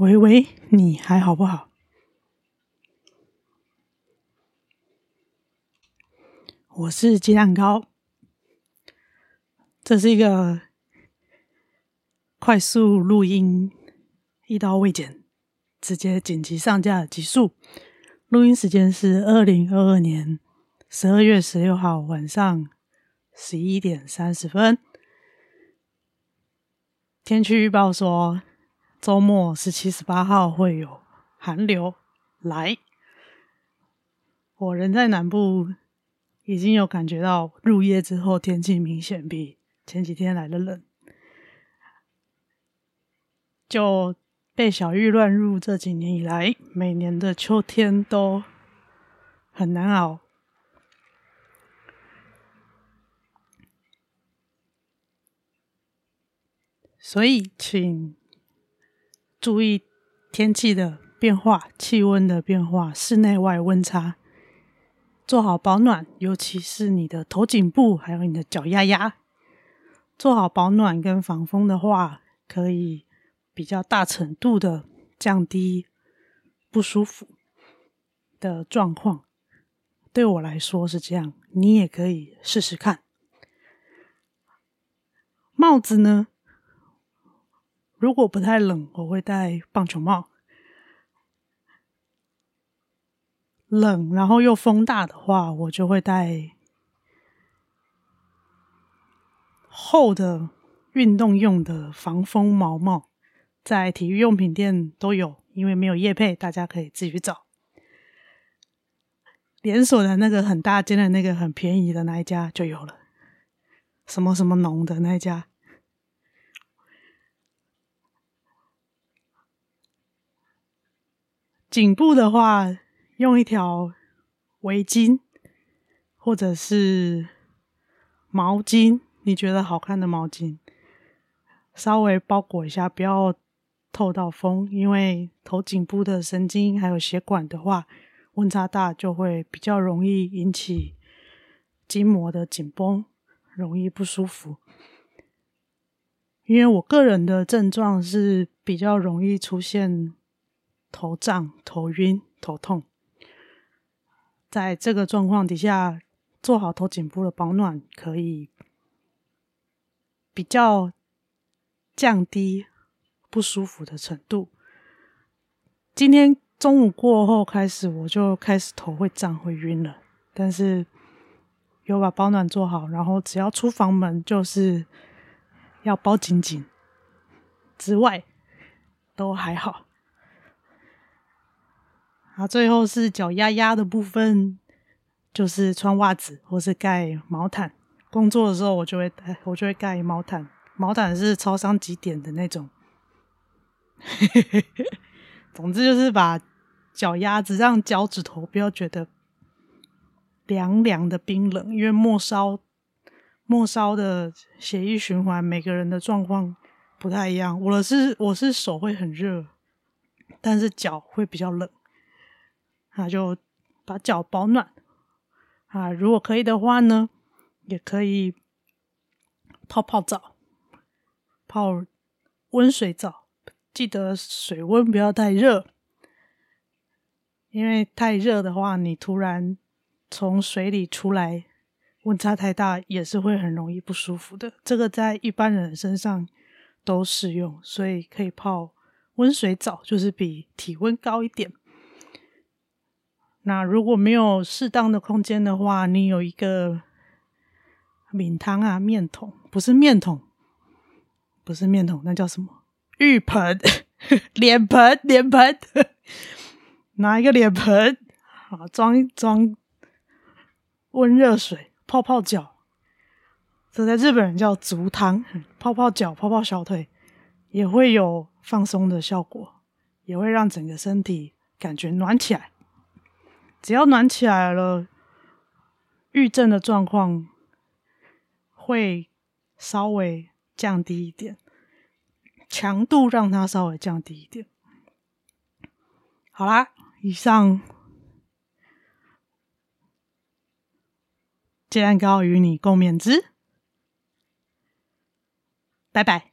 喂喂，你还好不好？我是鸡蛋糕，这是一个快速录音、一刀未剪、直接紧急上架的集数。录音时间是二零二二年十二月十六号晚上十一点三十分。天气预报说，周末十七、十八号会有寒流来。我人在南部，已经有感觉到入夜之后天气明显比前几天来的冷。就被小玉乱入这几年以来，每年的秋天都很难熬。所以，请注意天气的变化、气温的变化、室内外温差，做好保暖，尤其是你的头颈部，还有你的脚丫丫。做好保暖跟防风的话，可以比较大程度的降低不舒服的状况。对我来说是这样，你也可以试试看。帽子呢？如果不太冷，我会戴棒球帽。冷，然后又风大的话，我就会戴厚的运动用的防风毛帽，在体育用品店都有，因为没有业配，大家可以自己去找。连锁的那个很大间的那个很便宜的那一家就有了，什么什么农的那一家。颈部的话，用一条围巾或者是毛巾，你觉得好看的毛巾，稍微包裹一下，不要透到风，因为头颈部的神经还有血管的话，温差大就会比较容易引起筋膜的紧绷，容易不舒服。因为我个人的症状是比较容易出现。头胀、头晕、头痛，在这个状况底下，做好头颈部的保暖，可以比较降低不舒服的程度。今天中午过后开始，我就开始头会胀、会晕了，但是有把保暖做好，然后只要出房门就是要包紧紧，之外都还好。最后是脚丫丫的部分，就是穿袜子或是盖毛毯。工作的时候，我就会我就会盖毛毯，毛毯是超商几点的那种。总之就是把脚丫子让脚趾头不要觉得凉凉的冰冷，因为末梢末梢的血液循环，每个人的状况不太一样。我是我是手会很热，但是脚会比较冷。那就把脚保暖啊！如果可以的话呢，也可以泡泡澡，泡温水澡，记得水温不要太热，因为太热的话，你突然从水里出来，温差太大，也是会很容易不舒服的。这个在一般人身上都适用，所以可以泡温水澡，就是比体温高一点。那如果没有适当的空间的话，你有一个面汤啊，面桶不是面桶，不是面桶，那叫什么？浴盆、脸盆、脸盆，拿一个脸盆，好装一装温热水，泡泡脚。这在日本人叫足汤，泡泡脚、泡泡小腿，也会有放松的效果，也会让整个身体感觉暖起来。只要暖起来了，郁症的状况会稍微降低一点，强度让它稍微降低一点。好啦，以上鸡蛋糕与你共勉之，拜拜。